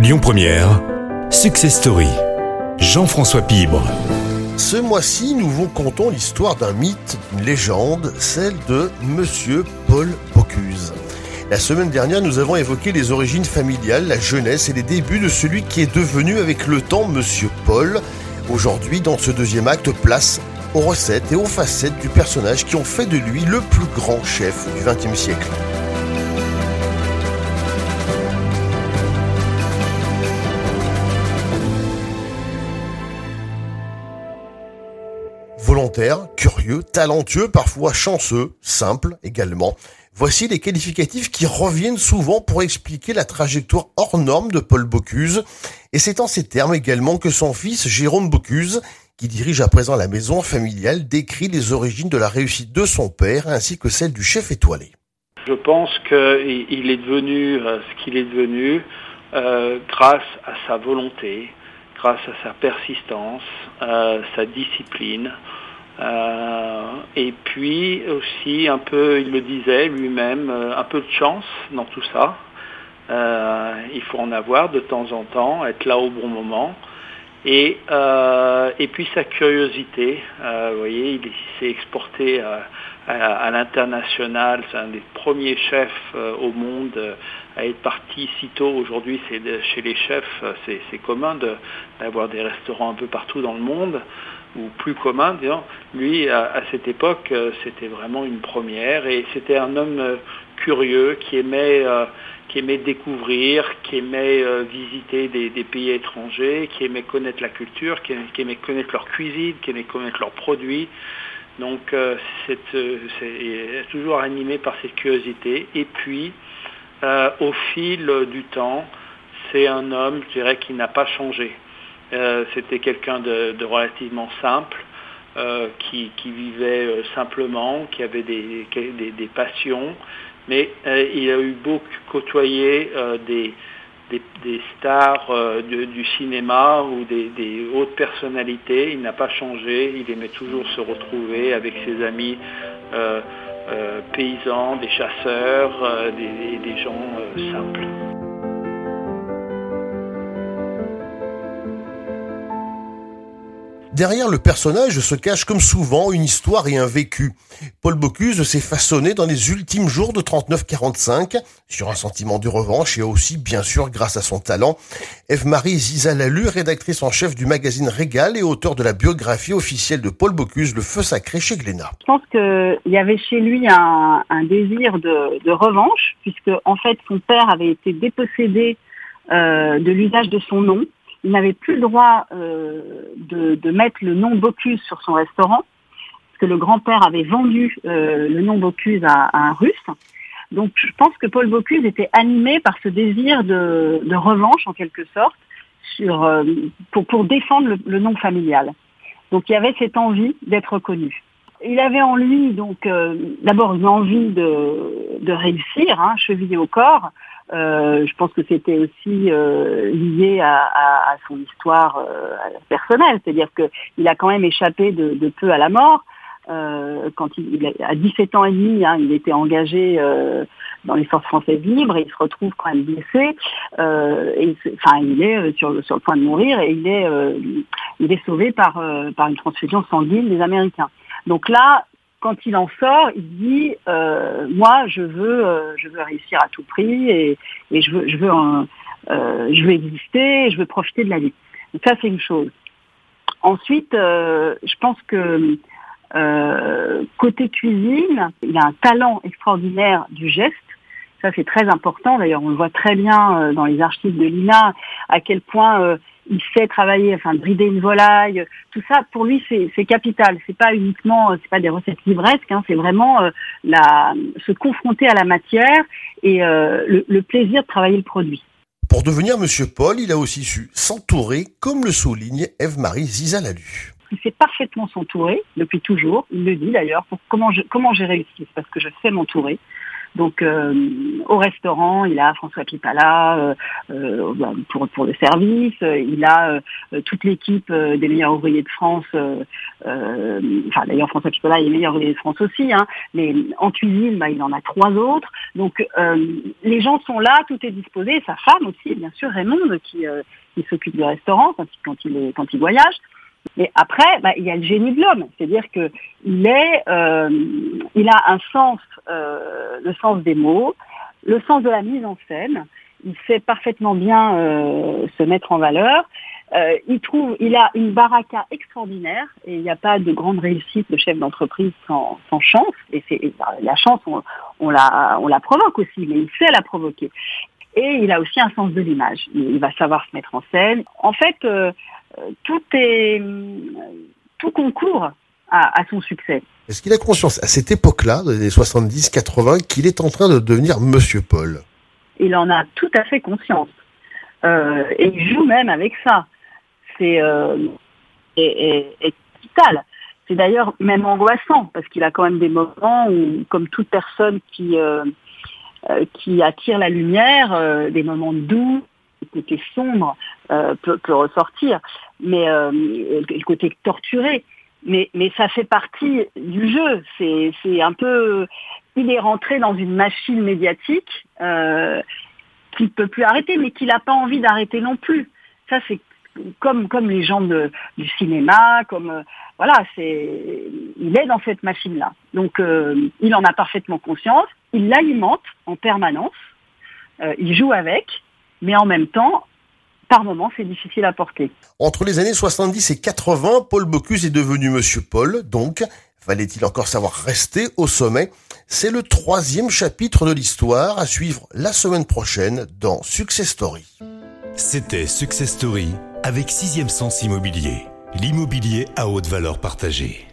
Lyon Première, Success Story. Jean-François Pibre. Ce mois-ci, nous vous contons l'histoire d'un mythe, d'une légende, celle de Monsieur Paul Bocuse. La semaine dernière, nous avons évoqué les origines familiales, la jeunesse et les débuts de celui qui est devenu avec le temps Monsieur Paul. Aujourd'hui, dans ce deuxième acte, place aux recettes et aux facettes du personnage qui ont fait de lui le plus grand chef du XXe siècle. Curieux, talentueux, parfois chanceux, simple également. Voici les qualificatifs qui reviennent souvent pour expliquer la trajectoire hors norme de Paul Bocuse. Et c'est en ces termes également que son fils Jérôme Bocuse, qui dirige à présent la maison familiale, décrit les origines de la réussite de son père ainsi que celle du chef étoilé. Je pense qu'il est devenu euh, ce qu'il est devenu euh, grâce à sa volonté, grâce à sa persistance, euh, sa discipline, et puis aussi un peu, il le disait lui-même, euh, un peu de chance dans tout ça. Euh, il faut en avoir de temps en temps, être là au bon moment. Et, et puis sa curiosité, vous voyez, il s'est exporté à, l'international, c'est un des premiers chefs au monde à être parti si tôt. Aujourd'hui, c'est chez les chefs, c'est commun d'avoir des restaurants un peu partout dans le monde ou plus commun, disons, lui, à, cette époque, euh, c'était vraiment une première. Et c'était un homme euh, curieux qui aimait, euh, qui aimait découvrir, qui aimait visiter des, pays étrangers, qui aimait connaître la culture, qui, aimait connaître leur cuisine, qui aimait connaître leurs produits. Donc c'est toujours animé par cette curiosité. Et puis, au fil du temps, c'est un homme, je dirais, qui n'a pas changé. Euh, c'était quelqu'un de, relativement simple, euh, qui, vivait euh, simplement, qui avait des, passions, mais il a eu beaucoup côtoyé des, stars du cinéma ou des, hautes personnalités. Il n'a pas changé, il aimait toujours se retrouver avec ses amis paysans, des chasseurs, des gens simples. Derrière le personnage se cache comme souvent une histoire et un vécu. Paul Bocuse s'est façonné dans les ultimes jours de 39-45 sur un sentiment de revanche et aussi bien sûr grâce à son talent. Eve-Marie Zizalalu, rédactrice en chef du magazine Régal et auteur de la biographie officielle de Paul Bocuse, Le Feu Sacré chez Glénat. Je pense qu'il y avait chez lui un, désir de, revanche puisque en fait son père avait été dépossédé euh, de l'usage de son nom il n'avait plus le droit euh, de, mettre le nom Bocuse sur son restaurant, parce que le grand-père avait vendu euh, le nom Bocuse à, un russe. Donc je pense que Paul Bocuse était animé par ce désir de, revanche, en quelque sorte, sur, euh, pour, pour, défendre le, nom familial. Donc il y avait cette envie d'être reconnu. Il avait en lui donc d'abord une envie de, de réussir, hein, chevillé au corps, euh, je pense que c'était aussi euh, lié à, son histoire euh, personnelle, c'est-à-dire qu'il a quand même échappé de, peu à la mort. quand il, à 17 ans et demi, hein, il était engagé dans les forces françaises libres et il se retrouve quand même blessé. et, enfin, il est sur, le point de mourir et il est, il est sauvé par, par une transfusion sanguine des Américains. Donc là, quand il en sort, il dit euh, moi je veux euh, je veux réussir à tout prix et, je veux je veux euh, je veux exister, je veux profiter de la vie. Ça c'est une chose. Ensuite, je pense que côté cuisine, il a un talent extraordinaire du geste. Ça c'est très important. D'ailleurs, on le voit très bien dans les archives de l'INA à quel point il sait travailler, enfin brider une volaille, tout ça pour lui c'est capital. C'est pas uniquement, c'est pas des recettes livresques, hein, c'est vraiment euh, la, se confronter à la matière et euh, le, plaisir de travailler le produit. Pour devenir Monsieur Paul, il a aussi su s'entourer, comme le souligne Eve-Marie Zizalalu. Il sait parfaitement s'entourer depuis toujours. Il le dit d'ailleurs. Comment comment j'ai réussi Parce que je sais m'entourer. Donc au restaurant, il a François Pipala bah, pour, pour le service, il a toute l'équipe des meilleurs ouvriers de France, enfin d'ailleurs François Pipala est meilleur ouvrier de France aussi, hein, mais en cuisine, bah, il en a trois autres. Donc les gens sont là, tout est disposé, sa femme aussi, bien sûr, Raymond, qui, qui s'occupe du restaurant quand il, quand il, est, quand il voyage. Mais après, bah, il y a le génie de l'homme, c'est-à-dire que il est, euh, il a un sens, euh, le sens des mots, le sens de la mise en scène. Il sait parfaitement bien euh, se mettre en valeur. il trouve, il a une baraka extraordinaire et il n'y a pas de grande réussite de chef d'entreprise sans, chance. Et c'est la chance, on, la, on la provoque aussi, mais il sait la provoquer. Et il a aussi un sens de l'image. Il va savoir se mettre en scène. En fait, tout est tout concourt à, son succès. Est-ce qu'il a conscience à cette époque-là, des 70-80, qu'il est en train de devenir Monsieur Paul? Il en a tout à fait conscience. Euh, et il joue même avec ça. C'est euh, vital. C'est d'ailleurs même angoissant parce qu'il a quand même des moments où, comme toute personne qui euh, euh, qui attire la lumière, des moments doux, le côté sombre peut, ressortir, mais le côté torturé. Mais, mais ça fait partie du jeu. C'est un peu, il est rentré dans une machine médiatique euh, qu'il ne peut plus arrêter, mais qu'il n'a pas envie d'arrêter non plus. Ça, c'est comme, comme les gens de, du cinéma, comme voilà, c'est il est dans cette machine-là. Donc il en a parfaitement conscience, il l'alimente en permanence, il joue avec, mais en même temps, par moments, c'est difficile à porter. Entre les années 70 et 80, Paul Bocuse est devenu Monsieur Paul, donc fallait-il encore savoir rester au sommet? C'est le troisième chapitre de l'histoire à suivre la semaine prochaine dans Success Story. C'était Success Story avec Sixième Sens Immobilier, l'immobilier à haute valeur partagée.